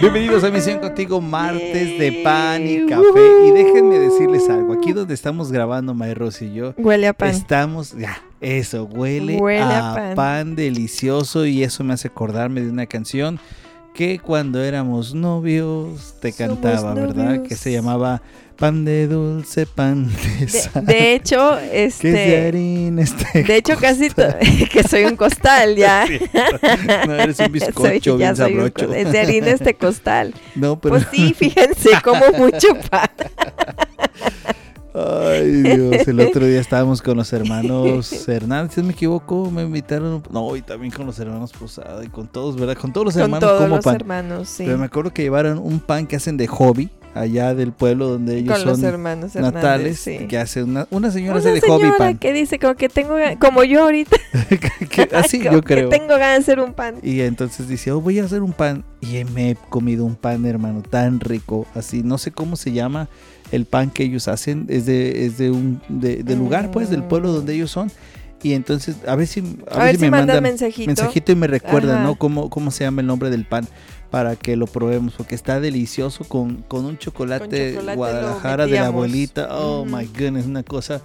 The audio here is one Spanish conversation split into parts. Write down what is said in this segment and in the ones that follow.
Bienvenidos a Misión Contigo, martes de pan y café. Y déjenme decirles algo, aquí donde estamos grabando, Rosy y yo, huele a pan. Estamos, ya, eso, huele, a, pan. delicioso y eso me hace acordarme de una canción que cuando éramos novios te cantaba, ¿verdad? Que se llamaba Pan de dulce, pan de sal. De, hecho, este. De harina este De hecho, casi que soy un costal ya. no, eres un bizcocho bien sabrocho. es de harina este costal. No, pero. Pues sí, fíjense, como mucho pan. Ay, Dios, el otro día estábamos con los hermanos Hernández, si me equivoco, me invitaron, no, y también con los hermanos Posada y con todos, ¿verdad? Con todos los con hermanos todos como los pan. hermanos, sí. Pero me acuerdo que llevaron un pan que hacen de hobby allá del pueblo donde ellos con son los hermanos Hernández, natales, sí. que hace una, una señora una hace de señora hobby pan. que dice como que tengo como yo ahorita. que, así como yo creo. Que tengo ganas de hacer un pan. Y entonces dice, oh, voy a hacer un pan. Y me he comido un pan, hermano, tan rico. Así, no sé cómo se llama el pan que ellos hacen. Es de, es de un de, de lugar, pues, del pueblo donde ellos son. Y entonces, a ver si, a A, ver ver si me mandan mandan mensajito. mensajito y me recuerdan, Ajá. ¿no? Cómo, cómo se llama el nombre del pan para que lo probemos, porque está delicioso con, con un chocolate, Con chocolate lo Guadalajara de la abuelita. Oh my goodness, una cosa.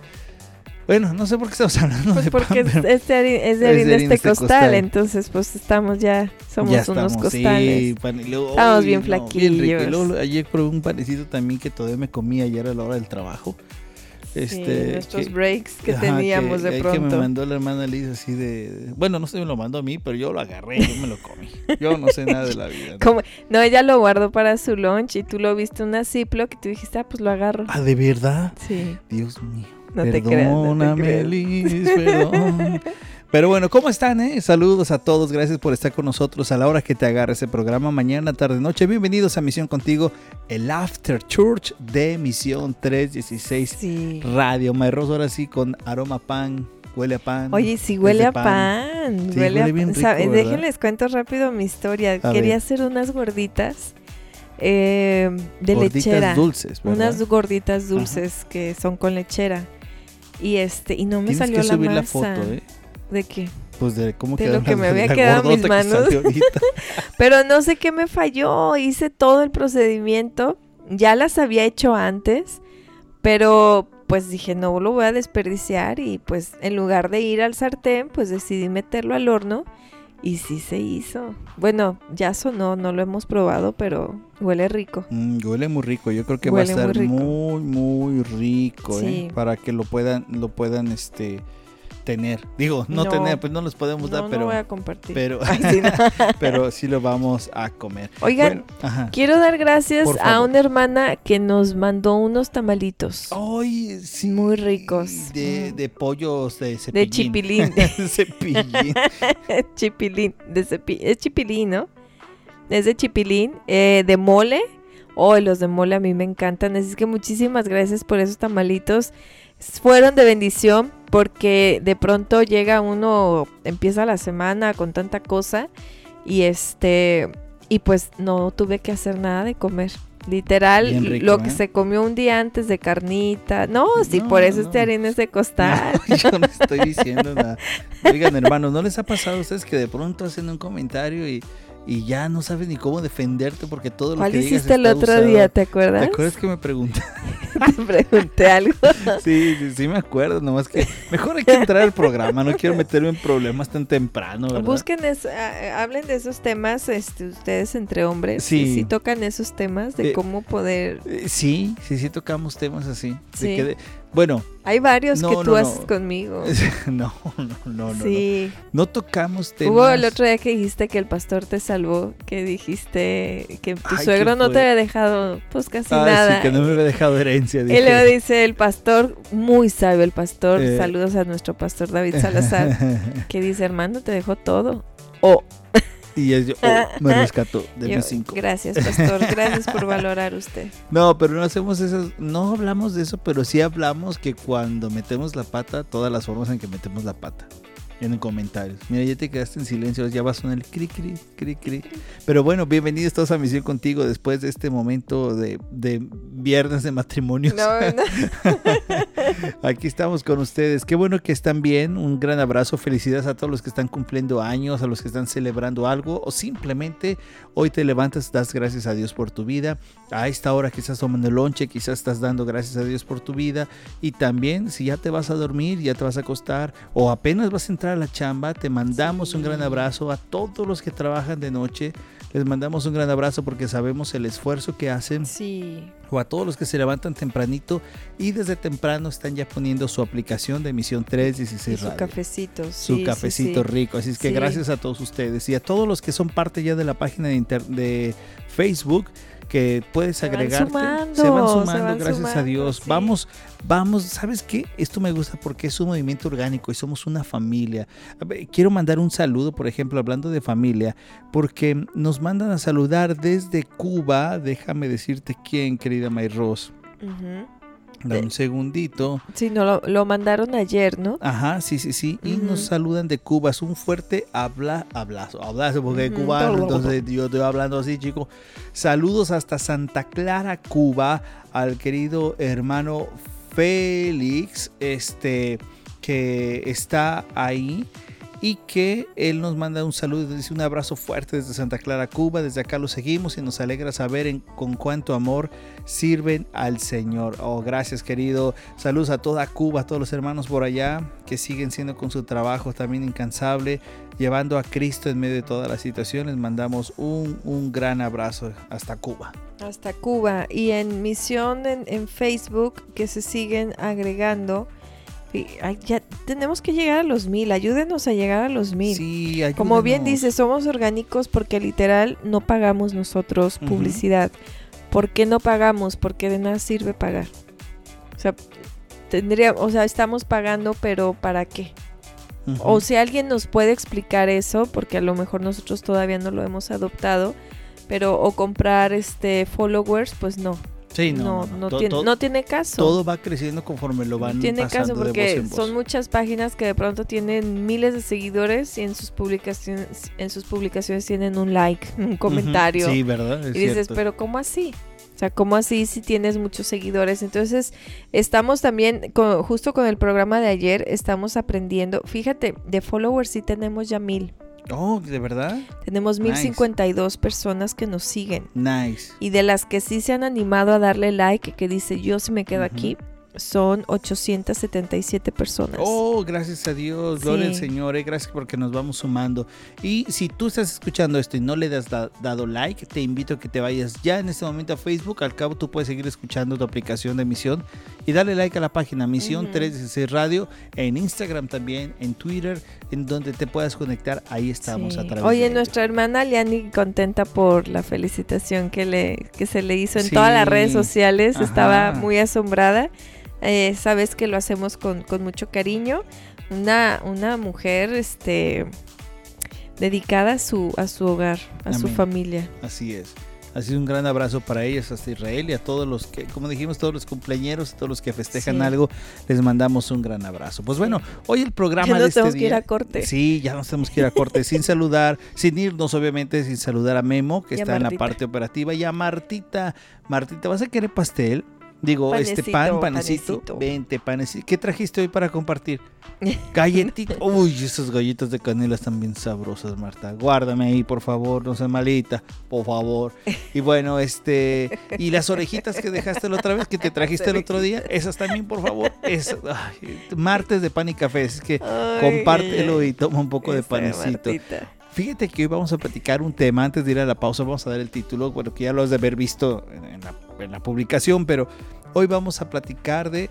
Bueno, no sé por qué estamos hablando Pues de porque pan, es, pero es de harina, es de es de harina harina este este costal, costal. entonces pues estamos ya, somos ya unos estamos, costales. sí, pan- y luego, Estamos bien no, rico. Y flaquillos. luego ayer probé un panecito también que todavía me comía ayer a la hora del trabajo. Sí, Este, nuestros que- breaks que ajá, teníamos que- de ahí Que me pronto. mandó la hermana Liz así de... Bueno, no sé si me lo mandó a mí, pero yo lo agarré, yo me lo comí. Yo no sé nada de la vida. ¿no? No, ella lo guardó para su lunch y tú lo viste una Ziploc y tú dijiste, ah, pues lo agarro. Ah, ¿de verdad? Sí, Dios mío. No te creas. No te Perdóname, creas. Liz, perdón. Pero bueno, ¿cómo están? Eh? Saludos a todos, gracias por estar con nosotros a la hora que te agarre ese programa, mañana, tarde, noche. Bienvenidos a Misión Contigo, el After Church de Misión 316 Sí. Radio. Mayros ahora sí con aroma pan, huele a pan. Oye, sí huele a pan. Sí, huele, huele a bien. Déjenles cuento rápido mi historia. A Quería ver. hacer unas gorditas eh, de Gorditas lechera. dulces, ¿verdad? unas gorditas dulces que son con lechera. Y este, y no me Tienes salió que la subir la masa. foto, ¿eh? ¿De qué? Pues de cómo De lo que me había la quedado en mis que manos. Pero no sé qué me falló. Hice todo el procedimiento. Ya las había hecho antes. Pero pues dije, no lo voy a desperdiciar. Y pues en lugar de ir al sartén, pues decidí meterlo al horno. Y sí se hizo. Bueno, ya sonó, no lo hemos probado, pero huele rico. Mm, huele muy rico, yo creo que Huele va a estar muy, muy rico, ¿eh? Para que lo puedan, lo puedan, este, tener. Digo, no, No. tener, pues no los podemos dar, pero, no voy a compartir. pero, Ay, sí, no. pero sí lo vamos a comer. Oigan, Bueno, quiero dar gracias a una hermana que nos mandó unos tamalitos. Ay, sí. Muy ricos. De, de pollos de cepillín. De chipilín. cepillín. chipilín, de cepi- es chipilín, ¿no? Es de chipilín, eh, de mole. Oh, los de mole a mí me encantan. Así que muchísimas gracias por esos tamalitos. Fueron de bendición porque de pronto llega uno, empieza la semana con tanta cosa y este, y pues no tuve que hacer nada de comer. Literal, rico, lo que ¿eh? se comió un día antes de carnita. No, sí, No, por eso no. este harina es de costal. No, yo no estoy diciendo nada. Oigan, hermanos, ¿no les ha pasado a ustedes que de pronto hacen un comentario y, y ya no sabes ni cómo defenderte porque todo lo ¿Cuál que digas hiciste el otro usado? día? ¿Te ¿Te acuerdas? acuerdas que me preguntaste? Te pregunté algo. Sí, sí, sí me acuerdo, nomás que mejor hay que entrar al programa, no quiero meterme en problemas tan temprano, ¿verdad? Busquen, ah, hablen de esos temas, este, ustedes entre hombres. Sí. Sí. tocan esos temas de Eh, cómo poder. Eh, Sí, sí, sí tocamos temas así. de Sí. que de- bueno, Hay varios No, que tú no. haces conmigo. no, no, no, no. sí. No, tocamos temas. Hubo el otro día que dijiste que el pastor te salvó, que dijiste que tu Ay, suegro ¿qué no te había dejado pues casi Ay, nada. sí, que no me había dejado herencia. Y dije. luego dice el pastor, muy sabio el pastor, Eh. saludos a nuestro pastor David Salazar, que dice, hermano, te dejó todo. O y es yo, oh, me rescató de Yo, mis cinco. Gracias, pastor. Gracias por valorar usted. No, pero no hacemos eso, no hablamos de eso, pero sí hablamos que cuando metemos la pata, todas las formas en que metemos la pata. en comentarios. Mira, ya te quedaste en silencio, ya va a sonar el cri, cri, cri, cri. Pero bueno, bienvenidos todos a Misión Contigo después de este momento de, viernes de matrimonios. Aquí estamos con ustedes. Qué bueno que están bien. Un gran abrazo. Felicidades a todos los que están cumpliendo años, a los que están celebrando algo o simplemente hoy te levantas, das gracias a Dios por tu vida. A esta hora quizás tomando el lonche, quizás estás dando gracias a Dios por tu vida. Y también si ya te vas a dormir, ya te vas a acostar o apenas vas a entrar a la chamba, te mandamos un gran abrazo a todos los que trabajan de noche. Les mandamos un gran abrazo porque sabemos el esfuerzo que hacen. Sí. O a todos los que se levantan tempranito y desde temprano están ya poniendo su aplicación de emisión 316 Su cafecito. Su cafecito rico. Así es que gracias a todos ustedes y a todos los que son parte ya de la página de, de Facebook que puedes agregar Se van sumando, gracias a Dios. Vamos, vamos, ¿sabes qué? Esto me gusta porque es un movimiento orgánico y somos una familia. Quiero mandar un saludo, por ejemplo, hablando de familia, porque nos mandan a saludar desde Cuba. Déjame decirte quién, querida May Ross. Dame un segundito. Sí, no, lo, mandaron ayer, ¿no? Ajá, sí, sí, sí. Y nos saludan de Cuba. Es un fuerte habla, hablazo, hablazo, porque es cubano, entonces yo estoy hablando así, chicos. Saludos hasta Santa Clara, Cuba, al querido hermano Félix, este, que está ahí y que él nos manda un saludo, dice un abrazo fuerte desde Santa Clara, Cuba. Desde acá lo seguimos y nos alegra saber en, con cuánto amor sirven al Señor. Oh, gracias querido. Saludos a toda Cuba, a todos los hermanos por allá que siguen siendo con su trabajo también incansable, llevando a Cristo en medio de todas las situaciones. Mandamos un, un gran abrazo hasta Cuba. Hasta Cuba. Y en misión en, en Facebook que se siguen agregando ya tenemos que llegar a los mil, ayúdenos a llegar a los mil. Sí, Como bien dice, somos orgánicos porque literal no pagamos nosotros publicidad. ¿Por qué no pagamos? Porque de nada sirve pagar. O sea, tendría, o sea, estamos pagando, pero ¿para qué? O si alguien nos puede explicar eso, porque a lo mejor nosotros todavía no lo hemos adoptado, pero o comprar este followers, pues no. Sí, no, no, tiene, no, tiene, caso. Todo va creciendo conforme lo van tiene caso porque son muchas páginas que de pronto tienen miles de seguidores y en sus publicaciones en sus publicaciones tienen un like, un comentario. Sí, verdad. y dices, pero ¿cómo así? O sea, ¿cómo así si tienes muchos seguidores? Entonces, estamos también, justo con el programa de ayer, estamos aprendiendo. Fíjate, de followers sí tenemos ya mil. Oh, ¿de verdad? Tenemos 1052 personas que nos siguen. Nice. Y de las que sí se han animado a darle like, que dice yo si me quedo aquí, son 877 personas. Oh, gracias a Dios, gloria al Señor, eh, gracias porque nos vamos sumando. Y si tú estás escuchando esto y no le has dado like, te invito a que te vayas ya en este momento a Facebook. Al cabo, tú puedes seguir escuchando tu aplicación de Misión y dale like a la página Misión 316 Radio, en Instagram también, en Twitter, en donde te puedas conectar. Ahí estamos a través Oye, nuestra hermana Liani, contenta por la felicitación que, le, que se le hizo en todas las redes sociales, estaba muy asombrada. Eh, sabes que lo hacemos con, mucho cariño. Una, una mujer este, dedicada a su, a su hogar, a su familia. Así es. Así es un gran abrazo para ellos hasta Israel y a todos los que, como dijimos, todos los cumpleaños, todos los que festejan algo, les mandamos un gran abrazo. Pues bueno, hoy el programa ya de este tenemos que ir a corte. Sí, ya nos tenemos que ir a corte sin saludar, sin irnos obviamente, sin saludar a Memo, que está en la parte operativa, y a Martita. Martita, ¿vas a querer pastel? Digo, este pan, panecito, Vente, panecito. ¿Qué trajiste hoy para compartir? Galletita. Uy, esos galletas de canela están bien sabrosas, Marta. Guárdame ahí, por favor, no seas malita, por favor. Y bueno, este. Y las orejitas que dejaste la otra vez, que te trajiste el otro día, esas también, por favor. Es, martes de pan y café. Es que compártelo y toma un poco de panecito. Fíjate que hoy vamos a platicar un tema. Antes de ir a la pausa, vamos a dar el título. Bueno, que ya lo has de haber visto en la en la publicación, pero hoy vamos a platicar de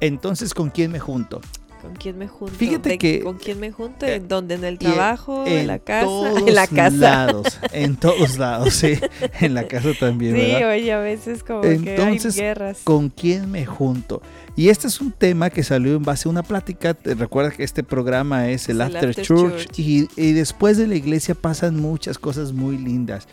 entonces con quién me junto. ¿Con quién me junto? Fíjate que. ¿Con quién me junto? ¿En dónde? ¿En el trabajo? ¿En, la casa? en la casa. lados. En todos lados, sí. En la casa también. Sí, oye, a veces como que hay guerras. ¿Con quién me junto? Y este es un tema que salió en base a una plática. Recuerda que este programa es el, After, Church, Y, y después de la iglesia pasan muchas cosas muy lindas.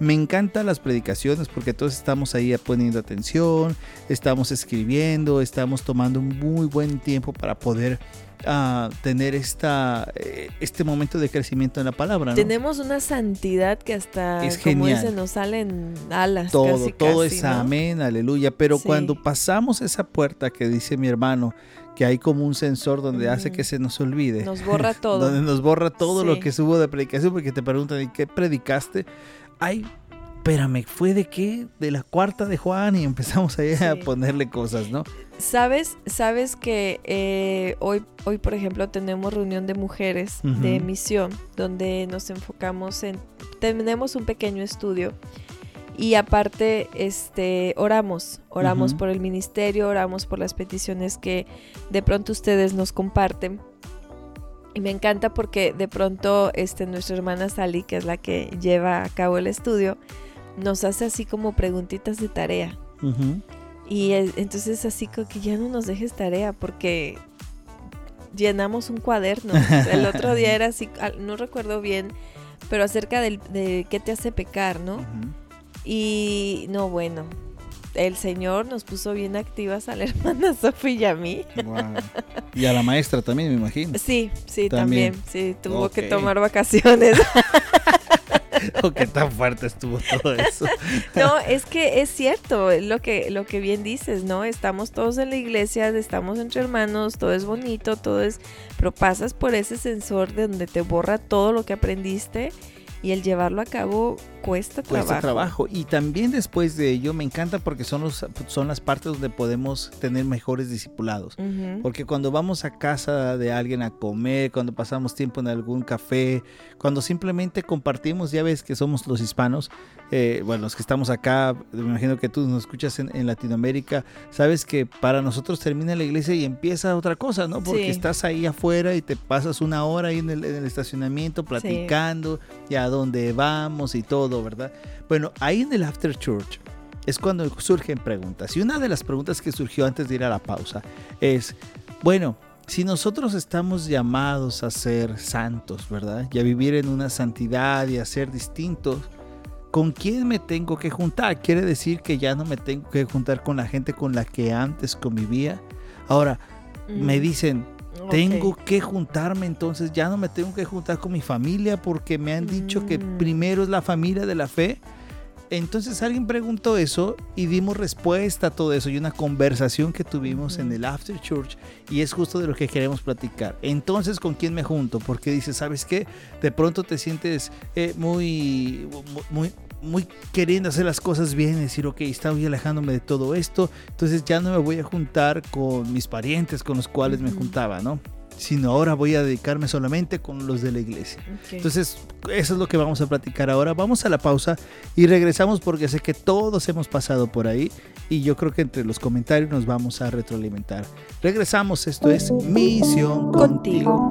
Me encantan las predicaciones porque todos estamos ahí poniendo atención, estamos escribiendo, estamos tomando un muy buen tiempo para poder a tener esta, eh, este momento de crecimiento en la palabra. Tenemos una santidad que hasta, es como dice, nos salen alas. Todo, todo es amén, aleluya. Pero cuando pasamos esa puerta que dice mi hermano, que hay como un sensor donde hace que se nos olvide. Nos borra todo. donde nos borra todo lo que subo de predicación, porque te preguntan, ¿y qué predicaste? Hay espérame, ¿fue de qué? De la cuarta de Juan y empezamos ahí a ponerle cosas, ¿no? Sabes, sabes que eh, hoy, hoy, por ejemplo, tenemos reunión de mujeres de misión, donde nos enfocamos en, tenemos un pequeño estudio y aparte, este, oramos, oramos por el ministerio, oramos por las peticiones que de pronto ustedes nos comparten. Y me encanta porque de pronto este, nuestra hermana Sally, que es la que lleva a cabo el estudio, nos hace así como preguntitas de tarea. Y entonces así como que ya no nos dejes tarea porque llenamos un cuaderno. El otro día era así, no recuerdo bien, pero acerca de qué te hace pecar, ¿no? Y no, bueno, el Señor nos puso bien activas a la hermana Sofía y a mí. Y a la maestra también, me imagino. Sí, sí, también. sí, tuvo que tomar vacaciones. o qué tan fuerte estuvo todo eso. no, es que es cierto, lo que, lo que bien dices, ¿no? Estamos todos en la iglesia, estamos entre hermanos, todo es bonito, todo es, pero pasas por ese sensor de donde te borra todo lo que aprendiste y el llevarlo a cabo cuesta trabajo. Cuesta trabajo. Y también después de ello me encanta porque son, los, son las partes donde podemos tener mejores discipulados. Porque cuando vamos a casa de alguien a comer, cuando pasamos tiempo en algún café, cuando simplemente compartimos, ya ves que somos los hispanos, eh, bueno, los que estamos acá, me imagino que tú nos escuchas en, Latinoamérica, sabes que para nosotros termina la iglesia y empieza otra cosa, ¿no? Porque estás ahí afuera y te pasas una hora ahí en el, estacionamiento platicando y a dónde vamos y todo, ¿verdad? Bueno, ahí en el After Church es cuando surgen preguntas. Y una de las preguntas que surgió antes de ir a la pausa es, bueno, si nosotros estamos llamados a ser santos, ¿verdad? Y a vivir en una santidad y a ser distintos, ¿con quién me tengo que juntar? Quiere decir que ya no me tengo que juntar con la gente con la que antes convivía. Ahora, me mm, tengo que juntarme, entonces ya no me tengo que juntar con mi familia porque me han dicho que mm. primero es la familia de la fe. Entonces alguien preguntó eso y dimos respuesta a todo eso y una conversación que tuvimos en el After Church y es justo de lo que queremos platicar. Entonces, ¿con quién me junto? Porque dices, ¿sabes qué? De pronto te sientes eh, muy, muy, muy queriendo hacer las cosas bien, decir, ok, estoy alejándome de todo esto, entonces ya no me voy a juntar con mis parientes con los cuales me juntaba, ¿no? Sino ahora voy a dedicarme solamente con los de la iglesia. Entonces, eso es lo que vamos a platicar ahora. Vamos a la pausa y regresamos porque sé que todos hemos pasado por ahí y yo creo que entre los comentarios nos vamos a retroalimentar. Regresamos, esto es Misión contigo.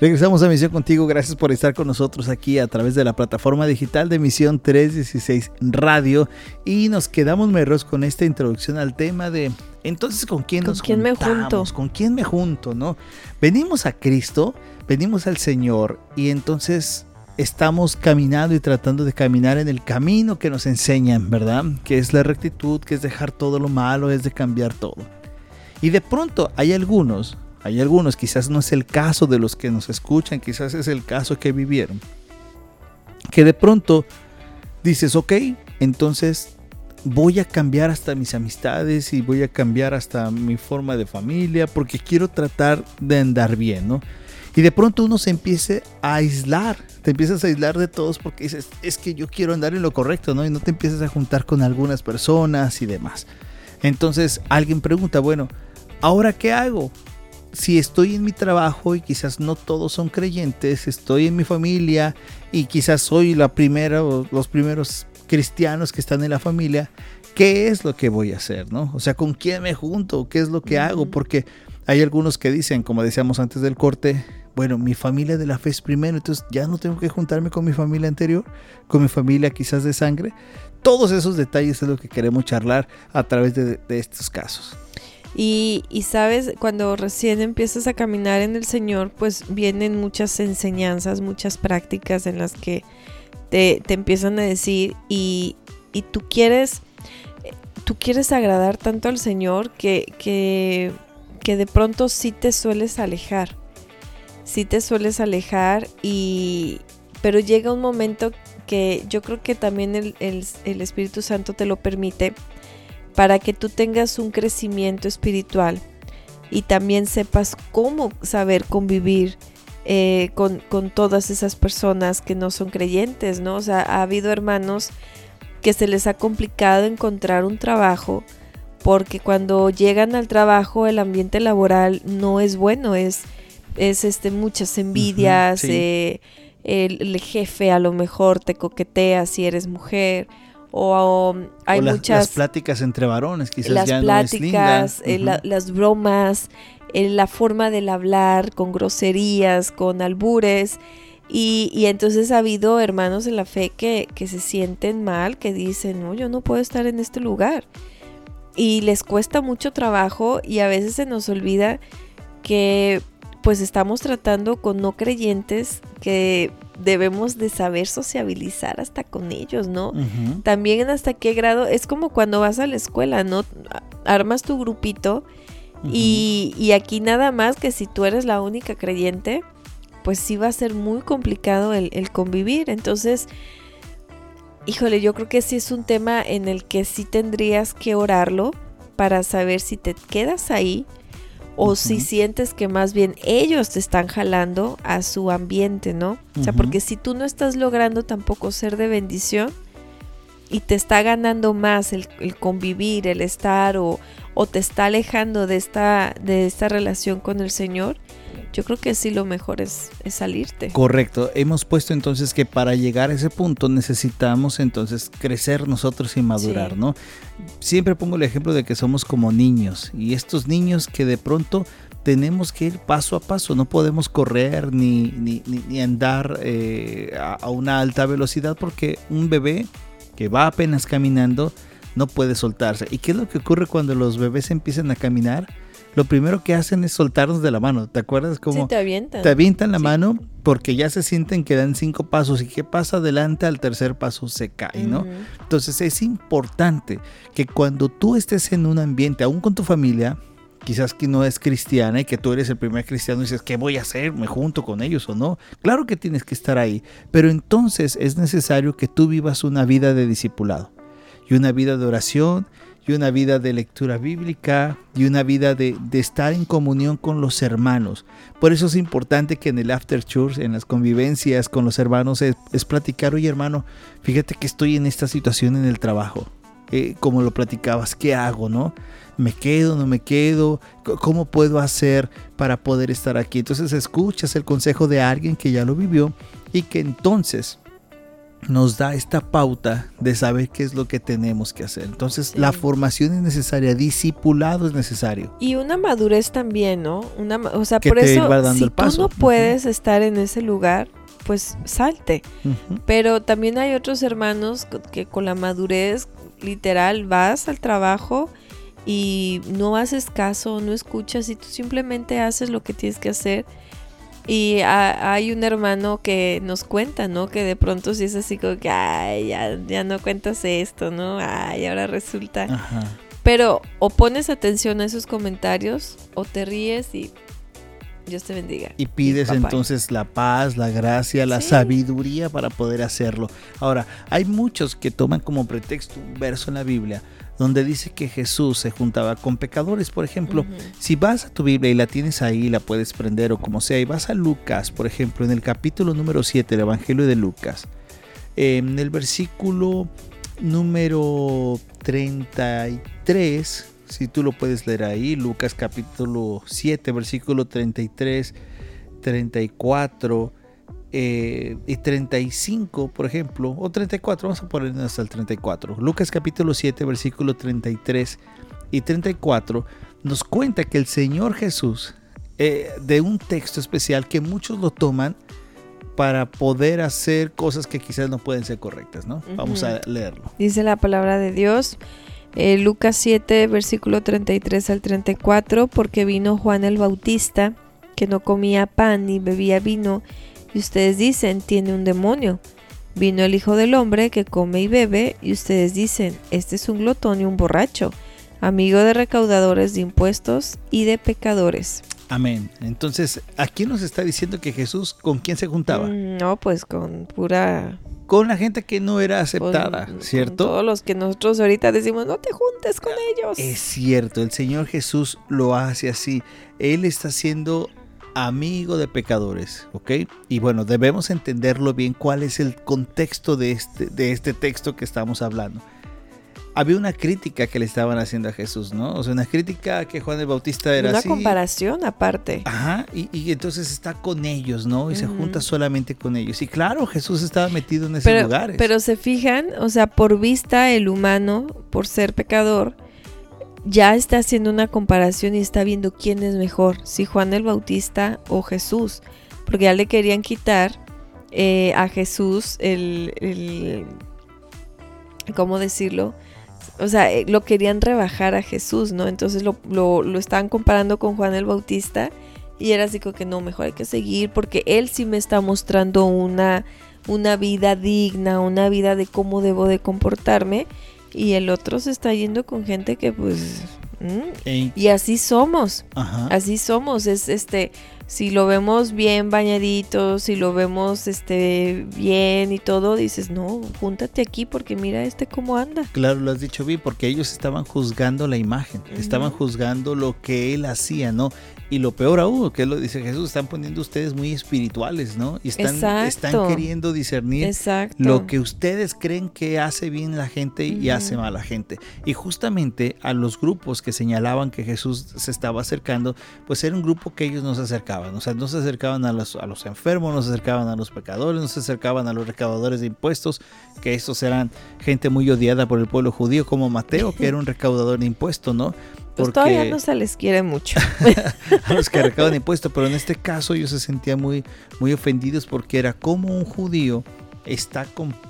Regresamos a Misión Contigo. Gracias por estar con nosotros aquí a través de la plataforma digital de Misión 316 Radio. Y nos quedamos meros con esta introducción al tema de entonces con quién nos quién me junto? ¿Con quién me junto? ¿No? Venimos a Cristo, venimos al Señor y entonces estamos caminando y tratando de caminar en el camino que nos enseñan, ¿verdad? Que es la rectitud, que es dejar todo lo malo, es de cambiar todo. Y de pronto hay algunos hay algunos, quizás no es el caso de los que nos escuchan, quizás es el caso que vivieron. Que de pronto dices, ok, entonces voy a cambiar hasta mis amistades y voy a cambiar hasta mi forma de familia porque quiero tratar de andar bien, ¿no? Y de pronto uno se empieza a aislar, te empiezas a aislar de todos porque dices, es que yo quiero andar en lo correcto, ¿no? Y no te empiezas a juntar con algunas personas y demás. Entonces alguien pregunta, bueno, ¿ahora qué hago? Si estoy en mi trabajo y quizás no todos son creyentes, estoy en mi familia y quizás soy la primera o los primeros cristianos que están en la familia, ¿qué es lo que voy a hacer? ¿no? O sea, ¿con quién me junto? ¿Qué es lo que hago? Porque hay algunos que dicen, como decíamos antes del corte, bueno, mi familia de la fe es primero, entonces ya no tengo que juntarme con mi familia anterior, con mi familia quizás de sangre. Todos esos detalles es lo que queremos charlar a través de, estos casos. Y, sabes, cuando recién empiezas a caminar en el Señor, pues vienen muchas enseñanzas, muchas prácticas en las que te, empiezan a decir y, y, tú quieres, tú quieres agradar tanto al Señor que, que, que de pronto sí te sueles alejar sí te sueles alejar y pero llega un momento que yo creo que también el, Espíritu Santo te lo permite para que tú tengas un crecimiento espiritual y también sepas cómo saber convivir eh, con, con, todas esas personas que no son creyentes, ¿no? O sea, ha habido hermanos que se les ha complicado encontrar un trabajo porque cuando llegan al trabajo el ambiente laboral no es bueno, es es este muchas envidias, eh, el, jefe a lo mejor te coquetea si eres mujer o, hay las, muchas las pláticas entre varones quizás las ya pláticas, no es eh, las bromas, eh, la forma del hablar con groserías, con albures. Y, y, entonces ha habido hermanos en la fe que, que se sienten mal, que dicen, no, yo no puedo estar en este lugar. Y les cuesta mucho trabajo y a veces se nos olvida que pues estamos tratando con no creyentes que debemos de saber sociabilizar hasta con ellos, ¿no? También hasta qué grado, es como cuando vas a la escuela, ¿no? Armas tu grupito y, aquí nada más que si tú eres la única creyente, pues sí va a ser muy complicado el, el convivir. Entonces, híjole, yo creo que sí es un tema en el que sí tendrías que orarlo para saber si te quedas ahí o si sientes que más bien ellos te están jalando a su ambiente, ¿no? O sea, porque si tú no estás logrando tampoco ser de bendición y te está ganando más el, convivir, el estar o, o, te está alejando de esta, de esta relación con el Señor, yo creo que sí lo mejor es, salirte. Correcto. Hemos puesto entonces que para llegar a ese punto necesitamos entonces crecer nosotros y madurar, ¿no? Siempre pongo el ejemplo de que somos como niños y estos niños que de pronto tenemos que ir paso a paso, no podemos correr ni, ni, andar eh, a una alta velocidad porque un bebé que va apenas caminando no puede soltarse. ¿Y qué es lo que ocurre cuando los bebés empiezan a caminar? Lo primero que hacen es soltarnos de la mano. ¿Te acuerdas cómo te avientan? Te avientan la mano porque ya se sienten que dan cinco pasos y que pasa adelante al tercer paso se cae, ¿no? Entonces es importante que cuando tú estés en un ambiente, aún con tu familia, quizás que no es cristiana y que tú eres el primer cristiano y dices, ¿qué voy a hacer? ¿Me junto con ellos o no? Claro que tienes que estar ahí, pero entonces es necesario que tú vivas una vida de discipulado y una vida de oración una vida de lectura bíblica y una vida de, estar en comunión con los hermanos. Por eso es importante que en el after church, en las convivencias con los hermanos, es, platicar, oye hermano, fíjate que estoy en esta situación en el trabajo. Eh, como lo platicabas, ¿qué hago, no? ¿Me quedo, no me quedo? ¿Cómo puedo hacer para poder estar aquí? Entonces escuchas el consejo de alguien que ya lo vivió y que entonces nos da esta pauta de saber qué es lo que tenemos que hacer. Entonces, la formación es necesaria, discipulado es necesario. Y una madurez también, ¿no? Una, o sea, por eso, si tú no puedes estar en ese lugar, pues salte. Pero también hay otros hermanos que con la madurez literal vas al trabajo y no haces caso, no escuchas y tú simplemente haces lo que tienes que hacer y hay un hermano que nos cuenta, ¿no? Que de pronto sí es así como que, ay, ya, ya no cuentas esto, ¿no? Ay, ahora resulta. Pero o pones atención a esos comentarios o te ríes y Dios te bendiga. Y pides entonces la paz, la gracia, la sabiduría para poder hacerlo. Ahora, hay muchos que toman como pretexto un verso en la Biblia donde dice que Jesús se juntaba con pecadores. Por ejemplo, si vas a tu Biblia y la tienes ahí, la puedes prender o como sea, y vas a Lucas, por ejemplo, en el capítulo número 7, el Evangelio de Lucas, en el versículo número 33, si tú lo puedes leer ahí, Lucas capítulo 7, versículo 33, 34 eh, y 35, por ejemplo, o 34, vamos a poner hasta el 34. Lucas capítulo 7, versículo 33 y 34 nos cuenta que el Señor Jesús, eh, de un texto especial que muchos lo toman para poder hacer cosas que quizás no pueden ser correctas, ¿no? Vamos a leerlo. Dice la palabra de Dios, eh, Lucas 7, versículo 33 al 34, porque vino Juan el Bautista, que no comía pan ni bebía vino, y ustedes dicen, tiene un demonio. Vino el Hijo del Hombre que come y bebe, y ustedes dicen, este es un glotón y un borracho, amigo de recaudadores de impuestos y de pecadores. Amén. Entonces, aquí nos está diciendo que Jesús, ¿con quién se juntaba? Mm, no, pues con pura... Con la gente que no era aceptada, ¿cierto? todos los que nosotros ahorita decimos, no te juntes con ellos. Es cierto, el Señor Jesús lo hace así. Él está siendo amigo de pecadores, ¿ok? Y bueno, debemos entenderlo bien cuál es el contexto de este, de este texto que estamos hablando. Había una crítica que le estaban haciendo a Jesús, ¿no? O sea, una crítica que Juan el Bautista era una comparación aparte. Ajá, y, entonces está con ellos, ¿no? Y se junta solamente con ellos. Y claro, Jesús estaba metido en esos lugares. Pero se fijan, o sea, por vista el humano, por ser pecador, ya está haciendo una comparación y está viendo quién es mejor, si Juan el Bautista o Jesús, porque ya le querían quitar eh, a Jesús el, ¿cómo decirlo? O sea, eh, lo querían rebajar a Jesús, ¿no? Entonces lo, lo, lo estaban comparando con Juan el Bautista y era así como que no, mejor hay que seguir porque él sí me está mostrando una, una vida digna, una vida de cómo debo de comportarme y el otro se está yendo con gente que pues mm, y así somos así somos es este si lo vemos bien bañadito si lo vemos este bien y todo dices no júntate aquí porque mira este cómo anda claro lo has dicho bien porque ellos estaban juzgando la imagen estaban juzgando lo que él hacía no y lo peor aún, que lo dice Jesús, están poniendo ustedes muy espirituales, ¿no? Y están, están queriendo discernir lo que ustedes creen que hace bien la gente y hace mal la gente. Y justamente a los grupos que señalaban que Jesús se estaba acercando, pues era un grupo que ellos no se acercaban. O sea, no se acercaban a los, a los enfermos, no se acercaban a los pecadores, no se acercaban a los recaudadores de impuestos, que estos eran gente muy odiada por el pueblo judío, como Mateo, que era un recaudador de impuestos, ¿no? Pues todavía no se les quiere mucho. a los que recaudan impuestos, pero en este caso ellos se sentían muy, muy ofendidos porque era como un judío está,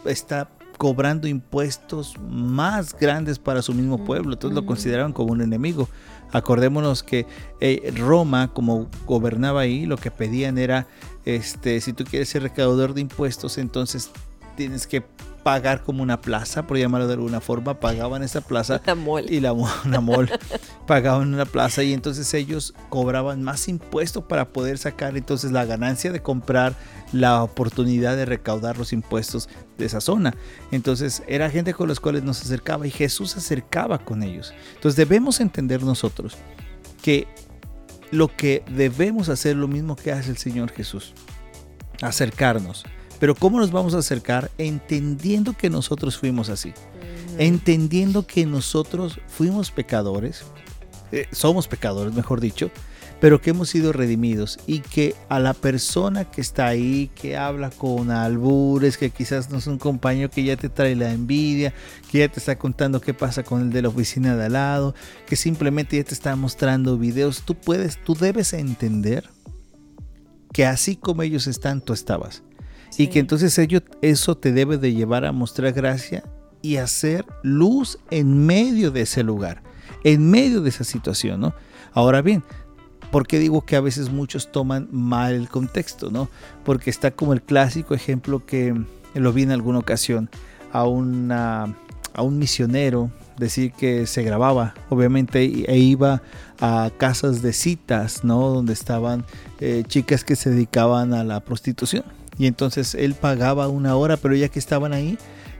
está cobrando impuestos más grandes para su mismo pueblo, entonces lo consideraban como un enemigo. Acordémonos que eh, Roma, como gobernaba ahí, lo que pedían era, este, si tú quieres ser recaudador de impuestos, entonces tienes que pagar como una plaza, por llamarlo de alguna forma, pagaban esa plaza y la una mall pagaban una plaza y entonces ellos cobraban más impuestos para poder sacar entonces la ganancia de comprar la oportunidad de recaudar los impuestos de esa zona. Entonces era gente con los cuales nos acercaba y Jesús se acercaba con ellos. Entonces debemos entender nosotros que lo que debemos hacer lo mismo que hace el Señor Jesús, acercarnos pero ¿cómo nos vamos a acercar? Entendiendo que nosotros fuimos así. Entendiendo que nosotros fuimos pecadores, eh, somos pecadores, mejor dicho, pero que hemos sido redimidos y que a la persona que está ahí, que habla con albures, que quizás no es un compañero que ya te trae la envidia, que ya te está contando qué pasa con el de la oficina de al lado, que simplemente ya te está mostrando videos, tú puedes, tú debes entender que así como ellos están, tú estabas. Y que entonces ello, eso te debe de llevar a mostrar gracia y hacer luz en medio de ese lugar, en medio de esa situación, ¿no? Ahora bien, ¿por qué digo que a veces muchos toman mal el contexto, ¿no? Porque está como el clásico ejemplo que lo vi en alguna ocasión a, una, a un misionero decir que se grababa, obviamente, e iba a casas de citas, ¿no? Donde estaban eh, chicas que se dedicaban a la prostitución y entonces él pagaba una hora, pero ya que estaban ahí,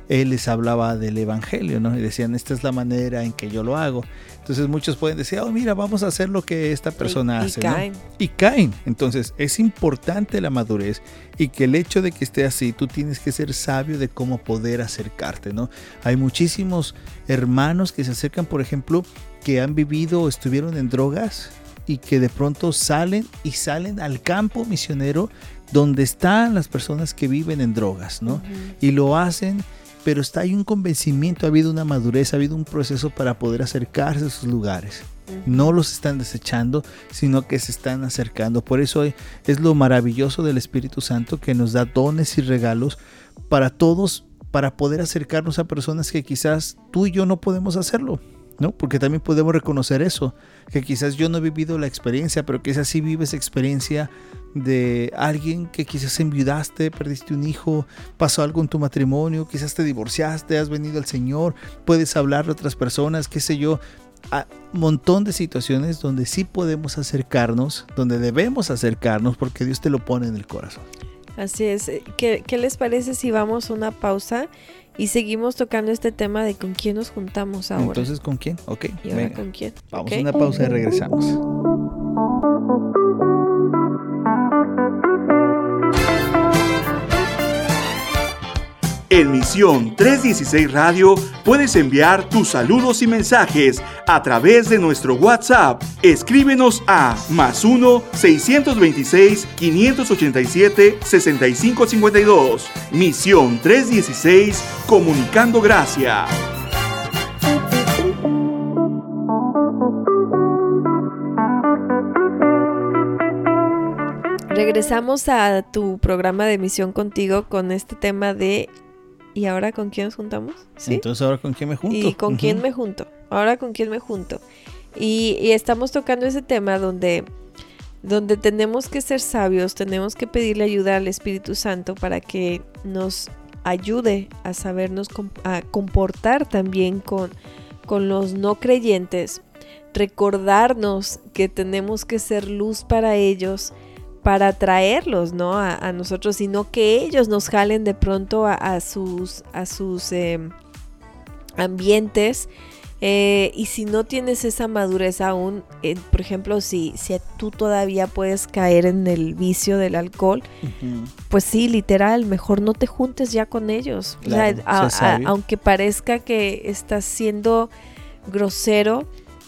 él les hablaba del Evangelio, ¿no? Y decían, esta es la manera en que yo lo hago. Entonces muchos pueden decir, oh, mira, vamos a hacer lo que esta persona hace. Y caen. Y caen. Entonces es importante la madurez y que el hecho de que esté así, tú tienes que ser sabio de cómo poder acercarte, ¿no? Hay muchísimos hermanos que se acercan, por ejemplo, que han vivido o estuvieron en drogas y que de pronto salen y salen al campo misionero donde están las personas que viven en drogas, ¿no? Y lo hacen, pero está ahí un convencimiento, ha habido una madurez, ha habido un proceso para poder acercarse a esos lugares. No los están desechando, sino que se están acercando. Por eso es lo maravilloso del Espíritu Santo que nos da dones y regalos para todos, para poder acercarnos a personas que quizás tú y yo no podemos hacerlo. ¿no? Porque también podemos reconocer eso, que quizás yo no he vivido la experiencia, pero quizás sí vives experiencia de alguien que quizás enviudaste, perdiste un hijo, pasó algo en tu matrimonio, quizás te divorciaste, has venido al Señor, puedes hablar a otras personas, qué sé yo, a montón de situaciones donde sí podemos acercarnos, donde debemos acercarnos porque Dios te lo pone en el corazón. Así es. ¿Qué, qué les parece si vamos a una pausa y seguimos tocando este tema de con quién nos juntamos ahora. Entonces, ¿con quién? Ok. ¿Y ahora con quién? Vamos a una pausa y regresamos. En Misión 316 Radio puedes enviar tus saludos y mensajes a través de nuestro WhatsApp. Escríbenos a más 1-626-587-6552. Misión 316 Comunicando Gracia. Regresamos a tu programa de Misión contigo con este tema de ¿Y ahora con quién nos juntamos? ¿Sí? Entonces, ¿ahora con quién me junto? ¿Y con quién me junto? Ahora con quién me junto. Y, estamos tocando ese tema donde, donde tenemos que ser sabios, tenemos que pedirle ayuda al Espíritu Santo para que nos ayude a sabernos a comportar también con, con los no creyentes, recordarnos que tenemos que ser luz para ellos, para traerlos ¿no? a, nosotros, sino que ellos nos jalen de pronto a, sus, a sus em, ambientes. Eh, y si no tienes esa madurez aún, eh, por ejemplo, si, si tú todavía puedes caer en el vicio del alcohol, pues sí, literal, mejor no te juntes ya con ellos. aunque parezca que estás siendo grosero,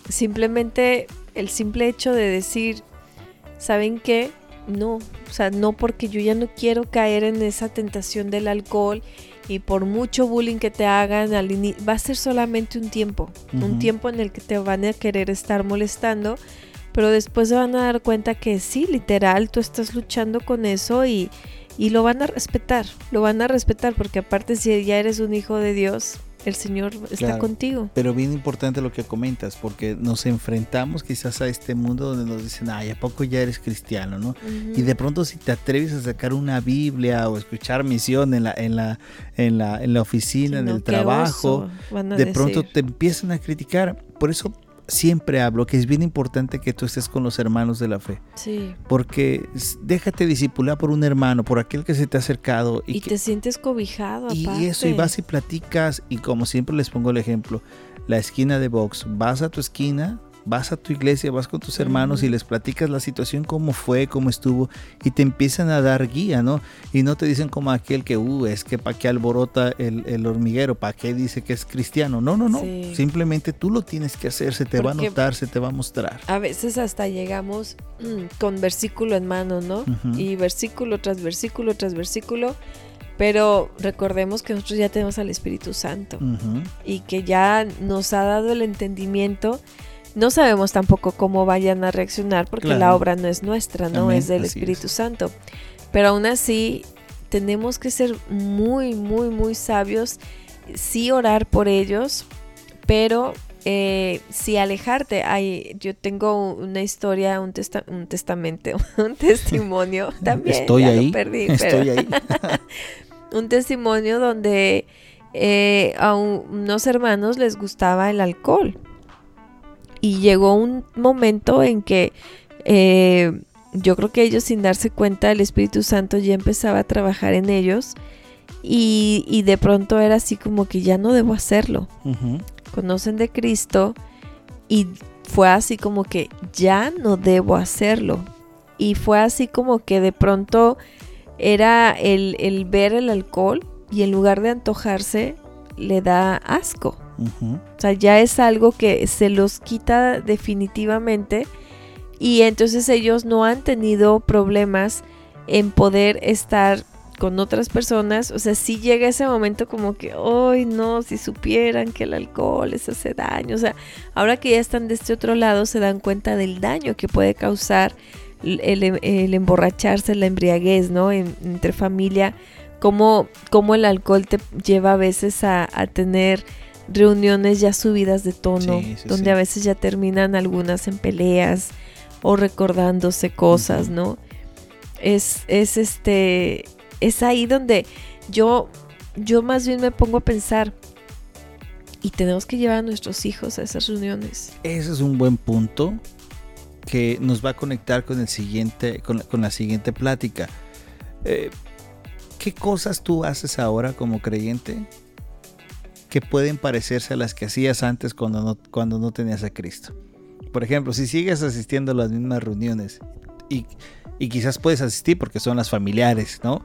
simplemente el simple hecho de decir, ¿saben qué? No, o sea, no porque yo ya no quiero caer en esa tentación del alcohol y por mucho bullying que te hagan al va a ser solamente un tiempo, un tiempo en el que te van a querer estar molestando, pero después se van a dar cuenta que sí, literal, tú estás luchando con eso y, y lo van a respetar, lo van a respetar porque aparte si ya eres un hijo de Dios, el Señor está contigo. Pero bien importante lo que comentas, porque nos enfrentamos quizás a este mundo donde nos dicen, ay, ¿a poco ya eres cristiano? ¿no? Y de pronto si te atreves a sacar una Biblia o escuchar misión en la, en la, en la, en la oficina, en el trabajo, de pronto te empiezan a criticar. Por eso siempre hablo que es bien importante que tú estés con los hermanos de la fe. Sí. Porque déjate disipular por un hermano, por aquel que se te ha acercado. Y, te sientes cobijado. Y eso, y vas y platicas, y como siempre les pongo el ejemplo, la esquina de box, vas a tu esquina, vas a tu iglesia, vas con tus hermanos y les platicas la situación, cómo fue, cómo estuvo, y te empiezan a dar guía, ¿no? Y no te dicen como aquel que, uh, es que para qué alborota el, hormiguero, para qué dice que es cristiano. No, no, no. Simplemente tú lo tienes que hacer, se te va a notar, se te va a mostrar. A veces hasta llegamos con versículo en mano, ¿no? Y versículo tras versículo tras versículo. Pero recordemos que nosotros ya tenemos al Espíritu Santo y que ya nos ha dado el entendimiento no sabemos tampoco cómo vayan a reaccionar porque la obra no es nuestra, no es del Espíritu Santo. Pero aún así tenemos que ser muy, muy, muy sabios, sí orar por ellos, pero eh, sí alejarte. Hay, yo tengo una historia, un, un testamento, un testimonio también. Estoy ahí. Estoy ahí. un testimonio donde eh, a unos hermanos les gustaba el alcohol y llegó un momento en que eh, yo creo que ellos sin darse cuenta el Espíritu Santo ya empezaba a trabajar en ellos y, de pronto era así como que ya no debo hacerlo. Conocen de Cristo y fue así como que ya no debo hacerlo. Y fue así como que de pronto era el, el ver el alcohol y en lugar de antojarse le da asco O sea, ya es algo que se los quita definitivamente y entonces ellos no han tenido problemas en poder estar con otras personas, o sea, si llega ese momento como que, ay, no, si supieran que el alcohol les hace daño, o sea, ahora que ya están de este otro lado se dan cuenta del daño que puede causar el, emborracharse, la embriaguez, ¿no? entre familia, cómo, cómo, el alcohol te lleva a veces a, tener reuniones ya subidas de tono, donde a veces ya terminan algunas en peleas o recordándose cosas, ¿no? Es, es este, es ahí donde yo, yo más bien me pongo a pensar, y tenemos que llevar a nuestros hijos a esas reuniones. Ese es un buen punto que nos va a conectar con el siguiente, con, la siguiente plática. Eh, ¿Qué cosas tú haces ahora como creyente que pueden parecerse a las que hacías antes cuando no, cuando no tenías a Cristo? Por ejemplo, si sigues asistiendo a las mismas reuniones y, y quizás puedes asistir porque son las familiares, ¿no?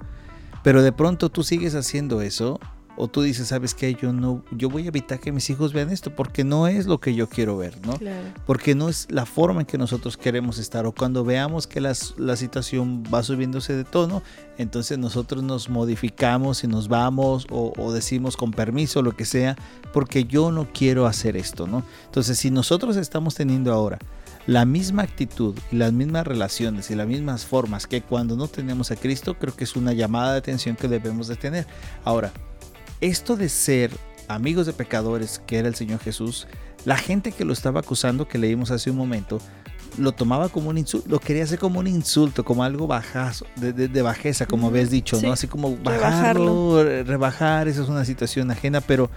Pero de pronto tú sigues haciendo eso o tú dices, ¿sabes qué? Yo no yo voy a evitar que mis hijos vean esto porque no es lo que yo quiero ver, ¿no? Porque no es la forma en que nosotros queremos estar o cuando veamos que la situación va subiéndose de tono, entonces nosotros nos modificamos y nos vamos o, o decimos con permiso lo que sea, porque yo no quiero hacer esto, ¿no? Entonces, si nosotros estamos teniendo ahora la misma actitud y las mismas relaciones y las mismas formas que cuando no tenemos a Cristo, creo que es una llamada de atención que debemos de tener. Ahora, esto de ser amigos de pecadores, que era el Señor Jesús, la gente que lo estaba acusando, que leímos hace un momento, lo tomaba como un insulto, lo quería hacer como un insulto, como algo bajazo, de, bajeza, como habías dicho, ¿no? Así como bajarlo, rebajar, esa es una situación ajena, pero,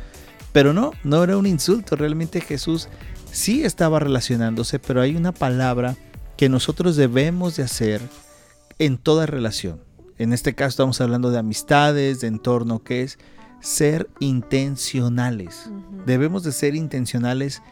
pero no, no era un insulto, realmente Jesús sí estaba relacionándose, pero hay una palabra que nosotros debemos de hacer en toda relación. En este caso estamos hablando de amistades, de entorno, que es ser intencionales. Debemos de ser intencionales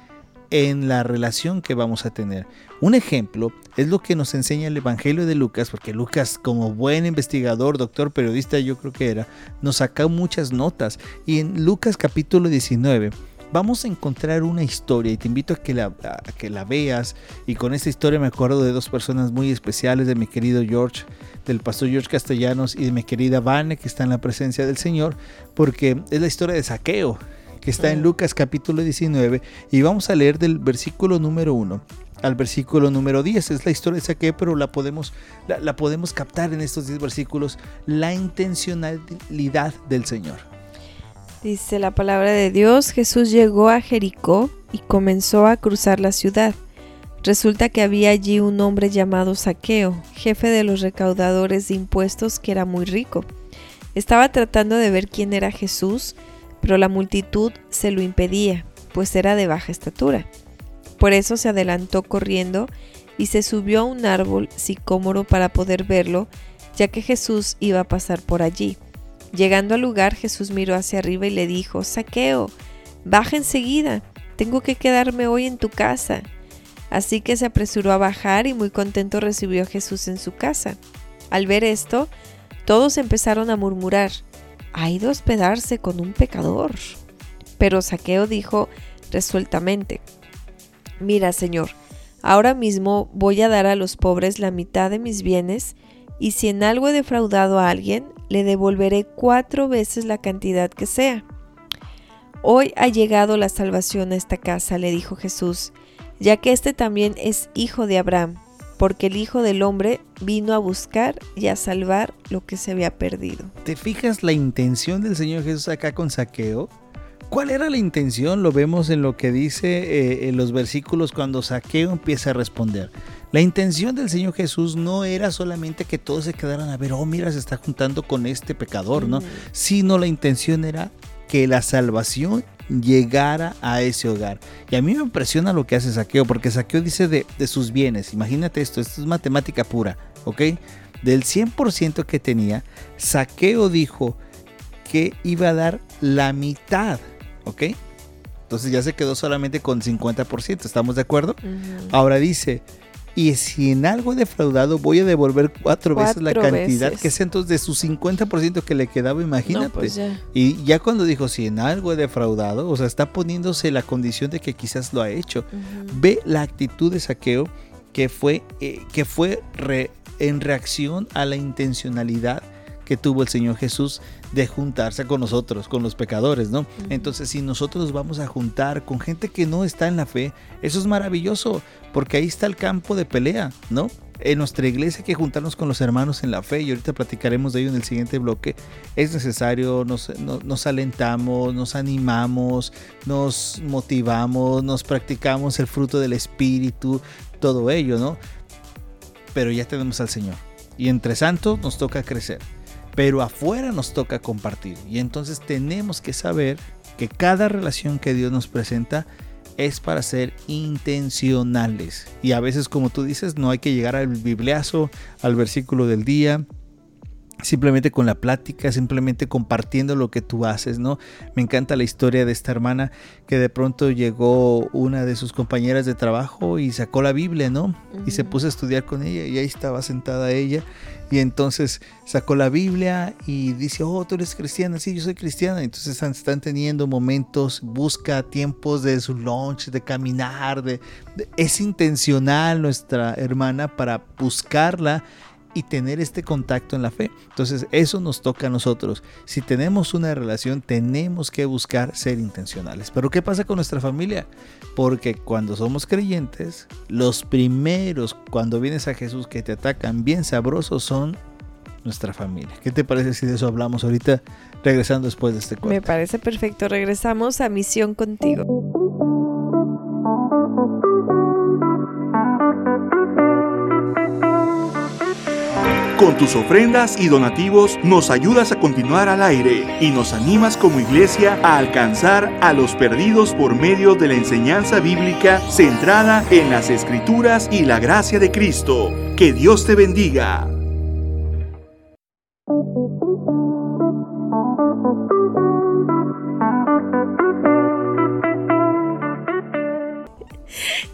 en la relación que vamos a tener. Un ejemplo es lo que nos enseña el Evangelio de Lucas, porque Lucas como buen investigador, doctor, periodista, yo creo que era, nos saca muchas notas. Y en Lucas capítulo 19 vamos a encontrar una historia y te invito a que, la, que la veas. Y con esta historia me acuerdo de dos personas muy especiales, de mi querido George, del pastor George Castellanos y de mi querida Vane, que está en la presencia del Señor, porque es la historia de saqueo, que está en Lucas capítulo 19, y vamos a leer del versículo número 1 al versículo número 10. Es la historia de Saqueo, pero la podemos, la, la podemos captar en estos 10 versículos, la intencionalidad del Señor. Dice la palabra de Dios, Jesús llegó a Jericó y comenzó a cruzar la ciudad. Resulta que había allí un hombre llamado Saqueo, jefe de los recaudadores de impuestos que era muy rico. Estaba tratando de ver quién era Jesús, pero la multitud se lo impedía, pues era de baja estatura. Por eso se adelantó corriendo y se subió a un árbol sicómoro para poder verlo, ya que Jesús iba a pasar por allí. Llegando al lugar, Jesús miró hacia arriba y le dijo, Saqueo, baja enseguida, tengo que quedarme hoy en tu casa. Así que se apresuró a bajar y muy contento recibió a Jesús en su casa. Al ver esto, todos empezaron a murmurar, ha ido a hospedarse con un pecador. Pero Saqueo dijo resueltamente, Mira, Señor, ahora mismo voy a dar a los pobres la mitad de mis bienes, y si en algo he defraudado a alguien, le devolveré cuatro veces la cantidad que sea. Hoy ha llegado la salvación a esta casa, le dijo Jesús, ya que este también es hijo de Abraham, porque el Hijo del Hombre vino a buscar y a salvar lo que se había perdido. ¿Te fijas la intención del Señor Jesús acá con saqueo? ¿Cuál era la intención? Lo vemos en lo que dice eh, en los versículos cuando Saqueo empieza a responder. La intención del Señor Jesús no era solamente que todos se quedaran a ver, oh, mira, se está juntando con este pecador, ¿no? Mm. Sino la intención era que la salvación llegara a ese hogar. Y a mí me impresiona lo que hace Saqueo, porque Saqueo dice de, de sus bienes, imagínate esto, esto es matemática pura, ¿ok? Del 100% que tenía, Saqueo dijo que iba a dar la mitad ¿ok? Entonces ya se quedó solamente con 50%, ¿estamos de acuerdo? Ahora dice, y si en algo he defraudado, voy a devolver cuatro, veces la cantidad que sea entonces de su 50% que le quedaba, imagínate. Pues y ya cuando dijo, si en algo he defraudado, o sea, está poniéndose la condición de que quizás lo ha hecho. Ve la actitud de saqueo que fue, eh, que fue en reacción a la intencionalidad que tuvo el Señor Jesús de juntarse con nosotros, con los pecadores, ¿no? Entonces, si nosotros vamos a juntar con gente que no está en la fe, eso es maravilloso, porque ahí está el campo de pelea, ¿no? En nuestra iglesia hay que juntarnos con los hermanos en la fe y ahorita platicaremos de ello en el siguiente bloque. Es necesario, nos, nos alentamos, nos animamos, nos motivamos, nos practicamos el fruto del Espíritu, todo ello, ¿no? Pero ya tenemos al Señor. Y entre santos nos toca crecer pero afuera nos toca compartir. Y entonces tenemos que saber que cada relación que Dios nos presenta es para ser intencionales. Y a veces, como tú dices, no hay que llegar al bibliazo, al versículo del día, simplemente con la plática, simplemente compartiendo lo que tú haces, ¿no? Me encanta la historia de esta hermana que de pronto llegó una de sus compañeras de trabajo y sacó la Biblia, ¿no? Y se puso a estudiar con ella y ahí estaba sentada ella y entonces sacó la Biblia y dice, oh, tú eres cristiana, sí, yo soy cristiana. Entonces están, teniendo momentos, busca tiempos de su lunch, de caminar, de, es intencional nuestra hermana para buscarla y tener este contacto en la fe. Entonces eso nos toca a nosotros. Si tenemos una relación, tenemos que buscar ser intencionales. Pero ¿qué pasa con nuestra familia? Porque cuando somos creyentes, los primeros cuando vienes a Jesús que te atacan bien sabrosos son nuestra familia. ¿Qué te parece si de eso hablamos ahorita regresando después de este cuento? Me parece perfecto. Regresamos a Misión contigo. Con tus ofrendas y donativos nos ayudas a continuar al aire y nos animas como iglesia a alcanzar a los perdidos por medio de la enseñanza bíblica centrada en las escrituras y la gracia de Cristo. Que Dios te bendiga.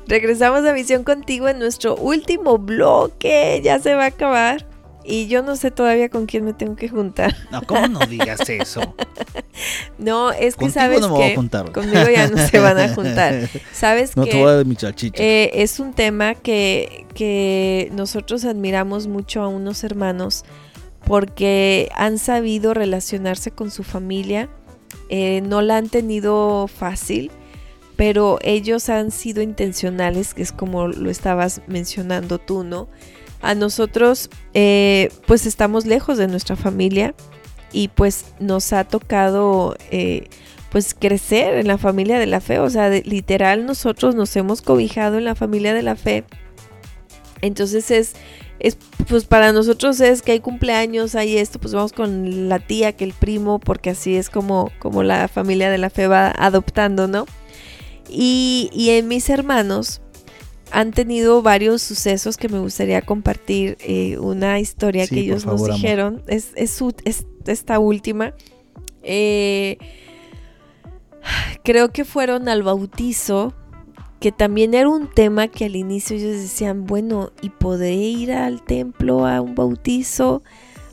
Regresamos a Visión Contigo en nuestro último bloque. Ya se va a acabar. Y yo no sé todavía con quién me tengo que juntar. No, ¿cómo no digas eso? no, es que sabes no que conmigo ya no se van a juntar. Sabes no que te voy a dar mi eh, es un tema que, que nosotros admiramos mucho a unos hermanos porque han sabido relacionarse con su familia. Eh, no la han tenido fácil, pero ellos han sido intencionales, que es como lo estabas mencionando tú, ¿no? A nosotros eh, pues estamos lejos de nuestra familia y pues nos ha tocado eh, pues crecer en la familia de la fe, o sea, literal nosotros nos hemos cobijado en la familia de la fe. Entonces es, es, pues para nosotros es que hay cumpleaños, hay esto, pues vamos con la tía, que el primo, porque así es como, como la familia de la fe va adoptando, ¿no? Y, y en mis hermanos, han tenido varios sucesos que me gustaría compartir. Eh, una historia que ellos nos dijeron, es, es, esta última. Eh, creo que fueron al bautizo, que también era un tema que al inicio ellos decían, bueno, ¿y podré ir al templo a un bautizo,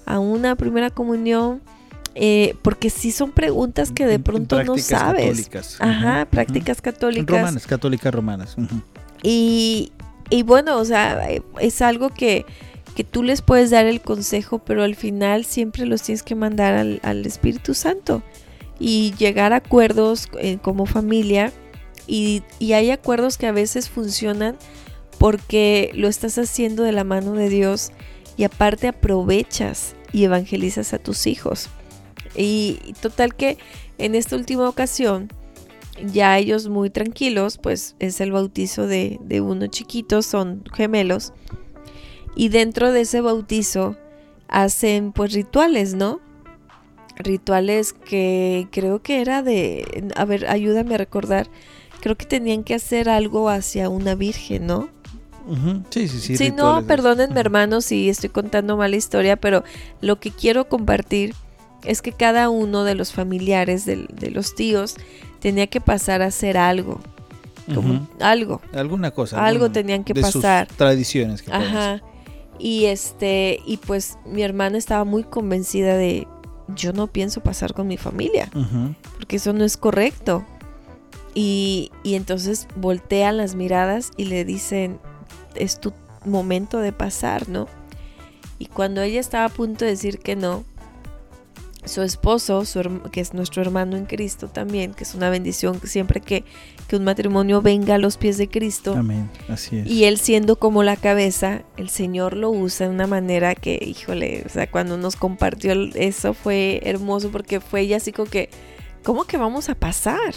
a una primera comunión? Eh, porque sí son preguntas que de pronto no sabes. Católicas. Ajá, prácticas católicas. Romanas, católicas romanas. Y, bueno, o sea, es algo que, tú les puedes dar el consejo, pero al final siempre los tienes que mandar al, Espíritu Santo y llegar a acuerdos eh, como familia. Y, y hay acuerdos que a veces funcionan porque lo estás haciendo de la mano de Dios y aparte aprovechas y evangelizas a tus hijos. Y total que en esta última ocasión ya ellos muy tranquilos, pues es el bautizo de, de uno chiquito, son gemelos. Y dentro de ese bautizo hacen pues rituales, ¿no? Rituales que creo que era de, a ver, ayúdame a recordar, creo que tenían que hacer algo hacia una virgen, ¿no? Sí, sí, sí. Sí, no, perdónenme hermanos si estoy contando mala historia, pero lo que quiero compartir es que cada uno de los familiares de, de los tíos tenía que pasar a hacer algo. como algo. Alguna cosa. Algo tenían que pasar. tradiciones. Que Ajá. Y este, y pues mi hermana estaba muy convencida de, yo no pienso pasar con mi familia, porque eso no es correcto. Y, y entonces voltean las miradas y le dicen, es tu momento de pasar, ¿no? Y cuando ella estaba a punto de decir que no, su esposo, que es nuestro hermano en Cristo también, que es una bendición siempre que, que, un matrimonio venga a los pies de Cristo. Amén, así es. Y él siendo como la cabeza, el Señor lo usa de una manera que, híjole, o sea, cuando nos compartió eso fue hermoso porque fue ella así como que, ¿cómo que vamos a pasar?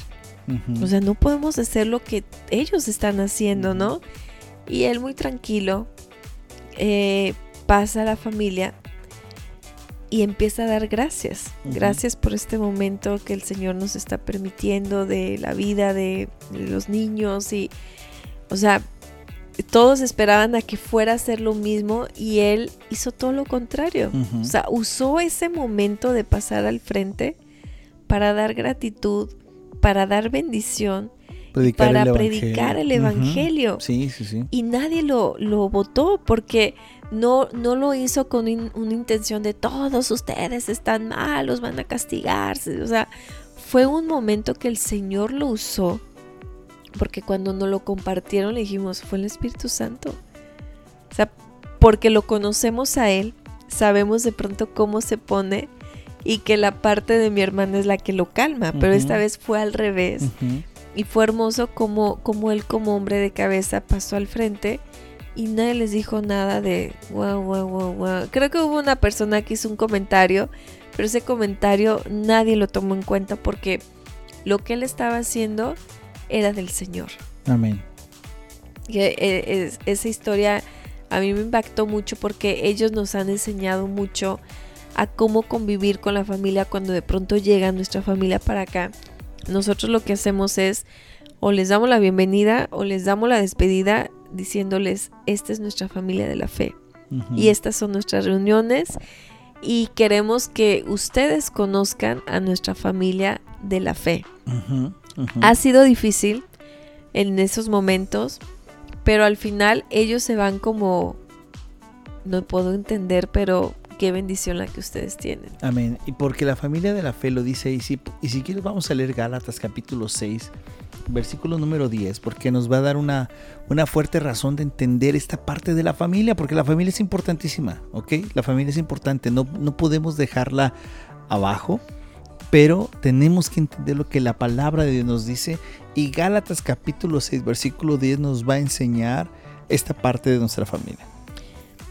O sea, no podemos hacer lo que ellos están haciendo, ¿no? Y él muy tranquilo eh, pasa a la familia y empieza a dar gracias. Gracias por este momento que el Señor nos está permitiendo de la vida de los niños y, o sea, todos esperaban a que fuera a hacer lo mismo y él hizo todo lo contrario. O sea, usó ese momento de pasar al frente para dar gratitud, para dar bendición para predicar el Evangelio. Sí, sí, sí. Y nadie lo, lo votó porque no, no lo hizo con una intención de todos ustedes están malos, van a castigarse. O sea, fue un momento que el Señor lo usó porque cuando nos lo compartieron le dijimos, fue el Espíritu Santo. O sea, porque lo conocemos a Él, sabemos de pronto cómo se pone y que la parte de mi hermana es la que lo calma, pero esta vez fue al revés. Y fue hermoso como, como él como hombre de cabeza pasó al frente y nadie les dijo nada de wow, wow, wow, wow. Creo que hubo una persona que hizo un comentario, pero ese comentario nadie lo tomó en cuenta porque lo que él estaba haciendo era del Señor. Amén. Y e, esa historia a mí me impactó mucho porque ellos nos han enseñado mucho a cómo convivir con la familia cuando de pronto llega nuestra familia para acá nosotros lo que hacemos es o les damos la bienvenida o les damos la despedida diciéndoles, esta es nuestra familia de la fe y estas son nuestras reuniones y queremos que ustedes conozcan a nuestra familia de la fe. Ha sido difícil en esos momentos, pero al final ellos se van como, no puedo entender, pero qué bendición la que ustedes tienen. Amén. Y porque la familia de la fe lo dice, y si, y si quieres vamos a leer Gálatas capítulo 6, versículo número 10, porque nos va a dar una, una fuerte razón de entender esta parte de la familia, porque la familia es importantísima, ¿ok? La familia es importante, no, no podemos dejarla abajo, pero tenemos que entender lo que la palabra de Dios nos dice y Gálatas capítulo 6, versículo 10 nos va a enseñar esta parte de nuestra familia.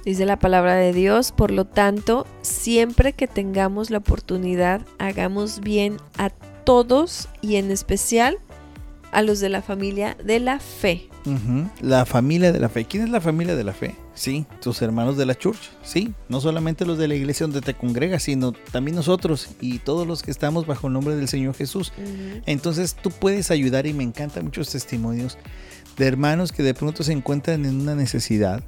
Dice la palabra de Dios, por lo tanto, siempre que tengamos la oportunidad, hagamos bien a todos y en especial a los de la familia de la fe. La familia de la fe. ¿Quién es la familia de la fe? Sí, tus hermanos de la church. Sí, no solamente los de la iglesia donde te congregas, sino también nosotros y todos los que estamos bajo el nombre del Señor Jesús. Entonces tú puedes ayudar y me encantan muchos testimonios de hermanos que de pronto se encuentran en una necesidad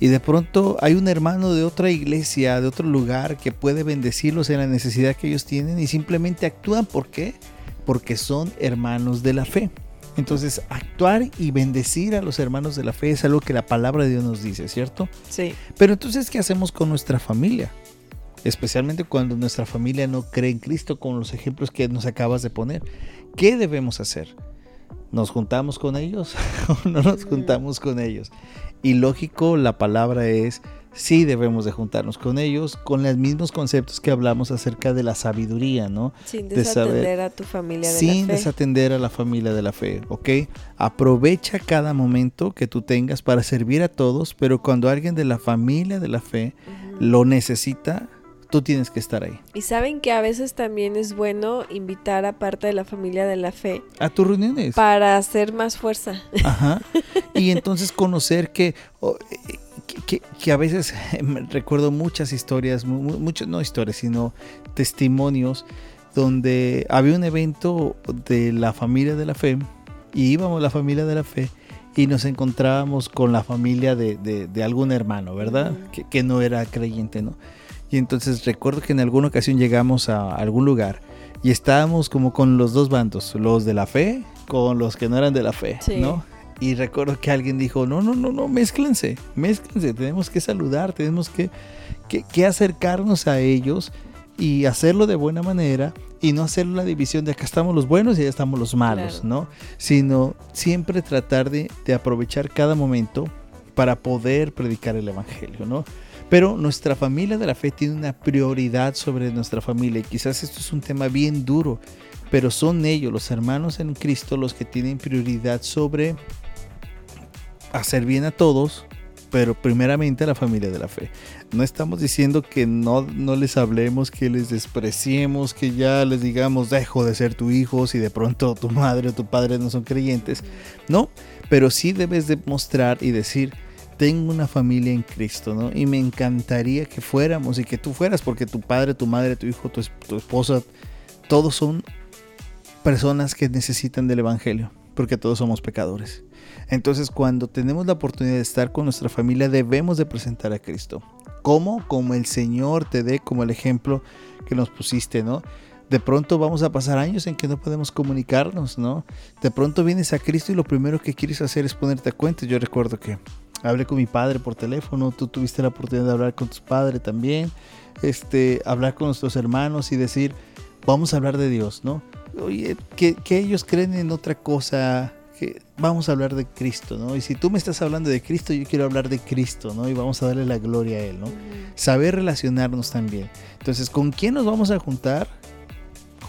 y de pronto hay un hermano de otra iglesia, de otro lugar, que puede bendecirlos en la necesidad que ellos tienen y simplemente actúan. ¿Por qué? Porque son hermanos de la fe. Entonces, actuar y bendecir a los hermanos de la fe es algo que la palabra de Dios nos dice, ¿cierto? Sí. Pero entonces, ¿qué hacemos con nuestra familia? Especialmente cuando nuestra familia no cree en Cristo, con los ejemplos que nos acabas de poner. ¿Qué debemos hacer? ¿Nos juntamos con ellos o no nos mm. juntamos con ellos? Y lógico, la palabra es, sí debemos de juntarnos con ellos, con los mismos conceptos que hablamos acerca de la sabiduría, ¿no? Sin desatender a tu familia de la fe. Sin desatender a la familia de la fe, ¿ok? Aprovecha cada momento que tú tengas para servir a todos, pero cuando alguien de la familia de la fe lo necesita, tú tienes que estar ahí. Y saben que a veces también es bueno invitar a parte de la familia de la fe. A tus reuniones. Para hacer más fuerza. Ajá. Y entonces conocer que, que, a veces recuerdo muchas historias, muchas, no historias, sino testimonios donde había un evento de la familia de la fe y íbamos la familia de la fe y nos encontrábamos con la familia de, de, algún hermano, ¿verdad? que, que, no era creyente, ¿no? Y entonces recuerdo que en alguna ocasión llegamos a algún lugar Y estábamos como con los dos bandos, los de la fe con los que no eran de la fe, ¿no? Y recuerdo que alguien dijo, no, no, no, no, mézclense, mézclense, tenemos que saludar, tenemos que, que, acercarnos a ellos y hacerlo de buena manera y no hacer la división de acá estamos los buenos y allá estamos los malos, ¿no? Sino siempre tratar de, de, aprovechar cada momento para poder predicar el Evangelio, ¿no? Pero nuestra familia de la fe tiene una prioridad sobre nuestra familia y quizás esto es un tema bien duro, pero son ellos, los hermanos en Cristo, los que tienen prioridad sobre hacer bien a todos, pero primeramente a la familia de la fe. No estamos diciendo que no, no les hablemos, que les despreciemos, que ya les digamos, dejo de ser tu hijo si de pronto tu madre o tu padre no son creyentes. No, pero sí debes demostrar y decir, tengo una familia en Cristo, ¿no? Y me encantaría que fuéramos y que tú fueras, porque tu padre, tu madre, tu hijo, tu, tu esposa, todos son personas que necesitan del Evangelio, porque todos somos pecadores. Entonces, cuando tenemos la oportunidad de estar con nuestra familia, debemos de presentar a Cristo. ¿Cómo? Como el Señor te dé, como el ejemplo que nos pusiste, ¿no? De pronto vamos a pasar años en que no podemos comunicarnos, ¿no? De pronto vienes a Cristo y lo primero que quieres hacer es ponerte a cuenta. Yo recuerdo que hablé con mi padre por teléfono, tú tuviste la oportunidad de hablar con tu padre también, este, hablar con nuestros hermanos y decir, vamos a hablar de Dios, ¿no? Oye, que, que ellos creen en otra cosa, que vamos a hablar de Cristo, ¿no? Y si tú me estás hablando de Cristo, yo quiero hablar de Cristo, ¿no? Y vamos a darle la gloria a Él, ¿no? Saber relacionarnos también. Entonces, ¿con quién nos vamos a juntar?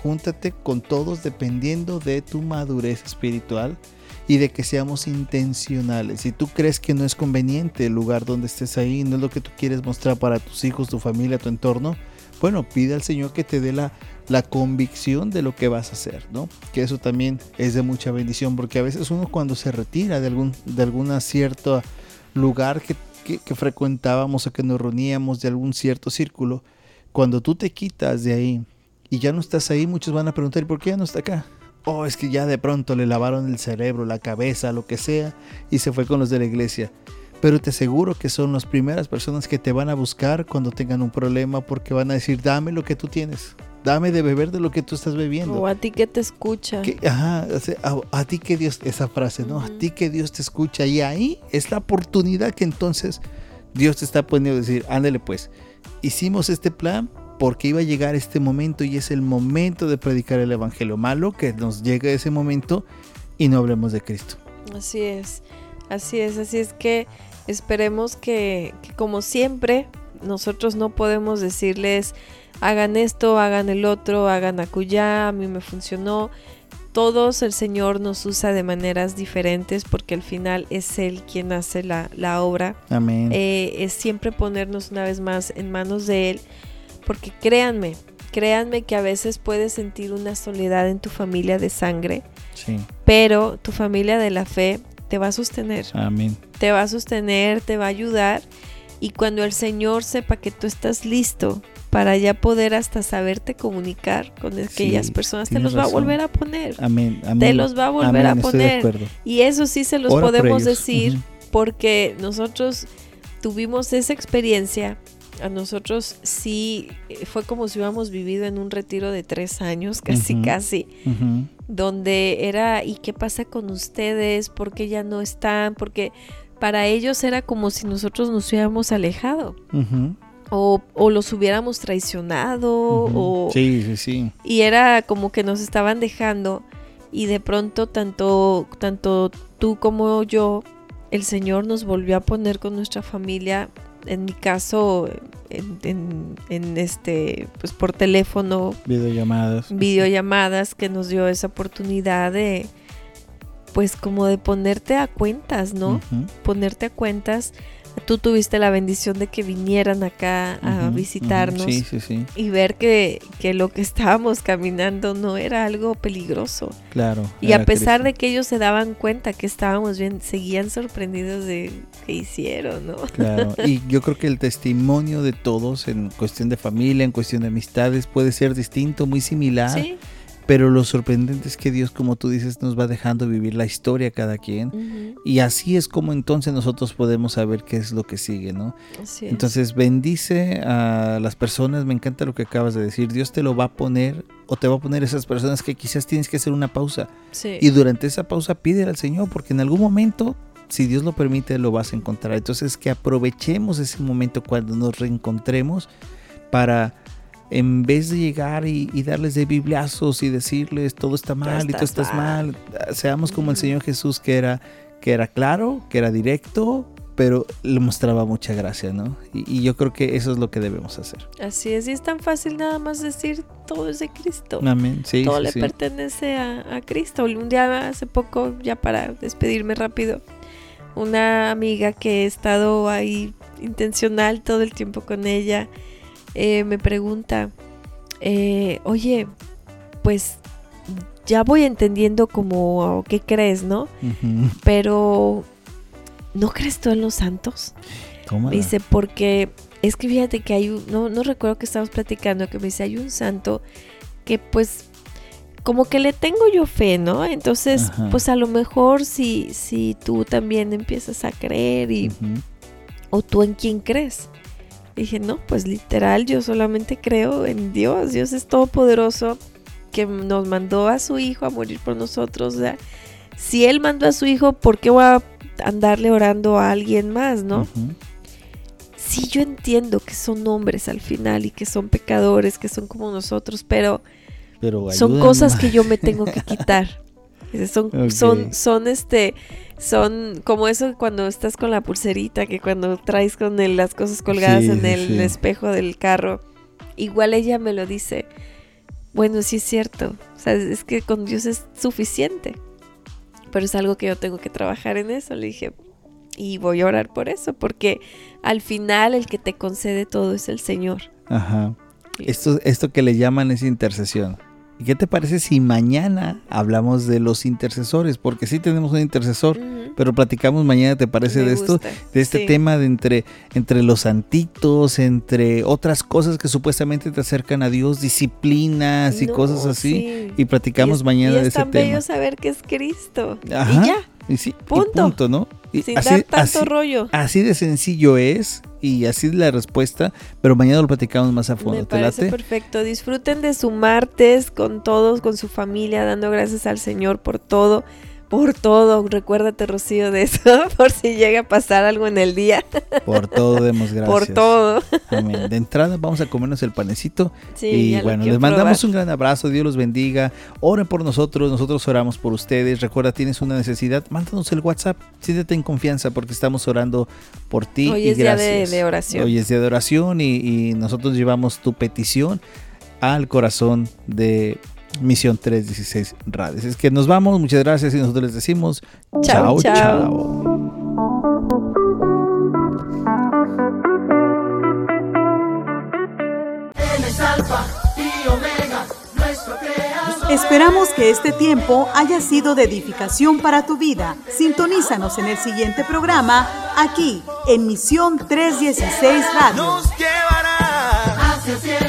Júntate con todos dependiendo de tu madurez espiritual y de que seamos intencionales. Si tú crees que no es conveniente el lugar donde estés ahí, no es lo que tú quieres mostrar para tus hijos, tu familia, tu entorno, bueno, pide al Señor que te dé la, la convicción de lo que vas a hacer, ¿no? Que eso también es de mucha bendición, porque a veces uno cuando se retira de algún de cierto lugar que, que, frecuentábamos o que nos reuníamos, de algún cierto círculo, cuando tú te quitas de ahí y ya no estás ahí, muchos van a preguntar, ¿por qué ya no está acá? Oh, es que ya de pronto le lavaron el cerebro, la cabeza, lo que sea, y se fue con los de la iglesia pero te aseguro que son las primeras personas que te van a buscar cuando tengan un problema porque van a decir, dame lo que tú tienes, dame de beber de lo que tú estás bebiendo. O a ti que te escucha. ajá, a, ti que Dios, esa frase, ¿no? A ti que Dios te escucha. Y ahí es la oportunidad que entonces Dios te está poniendo a decir, ándale pues, hicimos este plan porque iba a llegar este momento y es el momento de predicar el Evangelio malo, que nos llegue ese momento y no hablemos de Cristo. Así es, así es, así es que Esperemos que, como siempre, nosotros no podemos decirles hagan esto, hagan el otro, hagan acullá, a mí me funcionó. Todos el Señor nos usa de maneras diferentes porque al final es Él quien hace la, obra. Amén. Eh, es siempre ponernos una vez más en manos de Él porque créanme, créanme que a veces puedes sentir una soledad en tu familia de sangre. Sí. Pero tu familia de la fe te va a sostener. Amén. Te va a sostener, te va a ayudar. Y cuando el Señor sepa que tú estás listo para ya poder hasta saberte comunicar con aquellas personas, te los va a volver a poner. Amén. Te los va a volver a poner. Y eso sí se los podemos decir porque nosotros tuvimos esa experiencia a nosotros sí eh, fue como si hubiéramos vivido en un retiro de tres años, casi, casi, donde era, ¿y qué pasa con ustedes? ¿Por qué ya no están? Porque para ellos era como si nosotros nos hubiéramos alejado. O, o, los hubiéramos traicionado, o... Sí, sí, sí. Y era como que nos estaban dejando y de pronto tanto, tanto tú como yo, el Señor nos volvió a poner con nuestra familia en mi caso, en, este, pues por teléfono. Videollamadas. Videollamadas que nos dio esa oportunidad de, pues como de ponerte a cuentas, ¿no? Ponerte a cuentas tú tuviste la bendición de que vinieran acá a visitarnos y ver que, lo que estábamos caminando no era algo peligroso. Claro. Y a pesar de que ellos se daban cuenta que estábamos bien, seguían sorprendidos de qué hicieron, ¿no? Claro. Y yo creo que el testimonio de todos en cuestión de familia, en cuestión de amistades, puede ser distinto, muy similar. Pero lo sorprendente es que Dios, como tú dices, nos va dejando vivir la historia cada quien. Y así es como entonces nosotros podemos saber qué es lo que sigue, ¿no? Entonces bendice a las personas, me encanta lo que acabas de decir, Dios te lo va a poner o te va a poner esas personas que quizás tienes que hacer una pausa. Y durante esa pausa pide al Señor, porque en algún momento si Dios lo permite, lo vas a encontrar. Entonces, que aprovechemos ese momento cuando nos reencontremos para, en vez de llegar y, darles de bibliazos y decirles todo está mal y tú estás mal, seamos como el Señor Jesús que era, que era claro, que era directo, pero le mostraba mucha gracia, ¿no? Y, yo creo que eso es lo que debemos hacer. Así es, y es tan fácil nada más decir todo es de Cristo. Amén, sí. Todo le pertenece a, a, Cristo. Un día hace poco, ya para despedirme rápido, una amiga que he estado ahí intencional todo el tiempo con ella, eh, me pregunta, eh, oye, pues ya voy entendiendo como qué crees, ¿no? Pero, ¿no crees tú en los santos? Dice, porque es que fíjate que hay un, no, no recuerdo que estábamos platicando, que me dice, hay un santo que pues como que le tengo yo fe, ¿no? Entonces, pues a lo mejor si, si tú también empiezas a creer y... ¿O tú en quién crees? Dije, no, pues literal, yo solamente creo en Dios. Dios es todopoderoso que nos mandó a su hijo a morir por nosotros. O sea, si Él mandó a su hijo, ¿por qué voy a andarle orando a alguien más, no? Sí, yo entiendo que son hombres al final y que son pecadores, que son como nosotros, pero son cosas que yo me tengo que quitar. Son, son, son este, son como eso cuando estás con la pulserita, que cuando traes con las cosas colgadas en el espejo del carro. Igual ella me lo dice. Bueno, sí es cierto. O sea, es que con Dios es suficiente. Pero es algo que yo tengo que trabajar en eso. Le dije, y voy a orar por eso, porque al final el que te concede todo es el Señor. Ajá. Esto, esto que le llaman es intercesión. ¿Y qué te parece si mañana hablamos de los intercesores? Porque sí tenemos un intercesor, pero platicamos mañana, ¿te parece de esto? De este tema de entre, entre los santitos, entre otras cosas que supuestamente te acercan a Dios, disciplinas y cosas así. Y platicamos mañana de ese tema. Es bello saber que es Cristo. Y ya. Y sí, punto. punto, ¿no? Sin dar tanto rollo. Así de sencillo es y así es la respuesta, pero mañana lo platicamos más a fondo. Me parece perfecto. Disfruten de su martes con todos, con su familia, dando gracias al Señor por todo por todo. Recuérdate, Rocío, de eso, por si llega a pasar algo en el día. Por todo demos gracias. Por todo. Amén. De entrada vamos a comernos el panecito. Sí, y bueno, les mandamos un gran abrazo. Dios los bendiga. Oren por nosotros. Nosotros oramos por ustedes. Recuerda, tienes una necesidad, mándanos el WhatsApp. Siéntete en confianza porque estamos orando por ti. Hoy es día de, oración. Hoy es día de oración y, y nosotros llevamos tu petición al corazón de Misión 316 Radios. Es que nos vamos, muchas gracias y nosotros les decimos chao, chao. Esperamos que este tiempo haya sido de edificación para tu vida. Sintonízanos en el siguiente programa, aquí, en Misión 316 Radio. Nos llevará hacia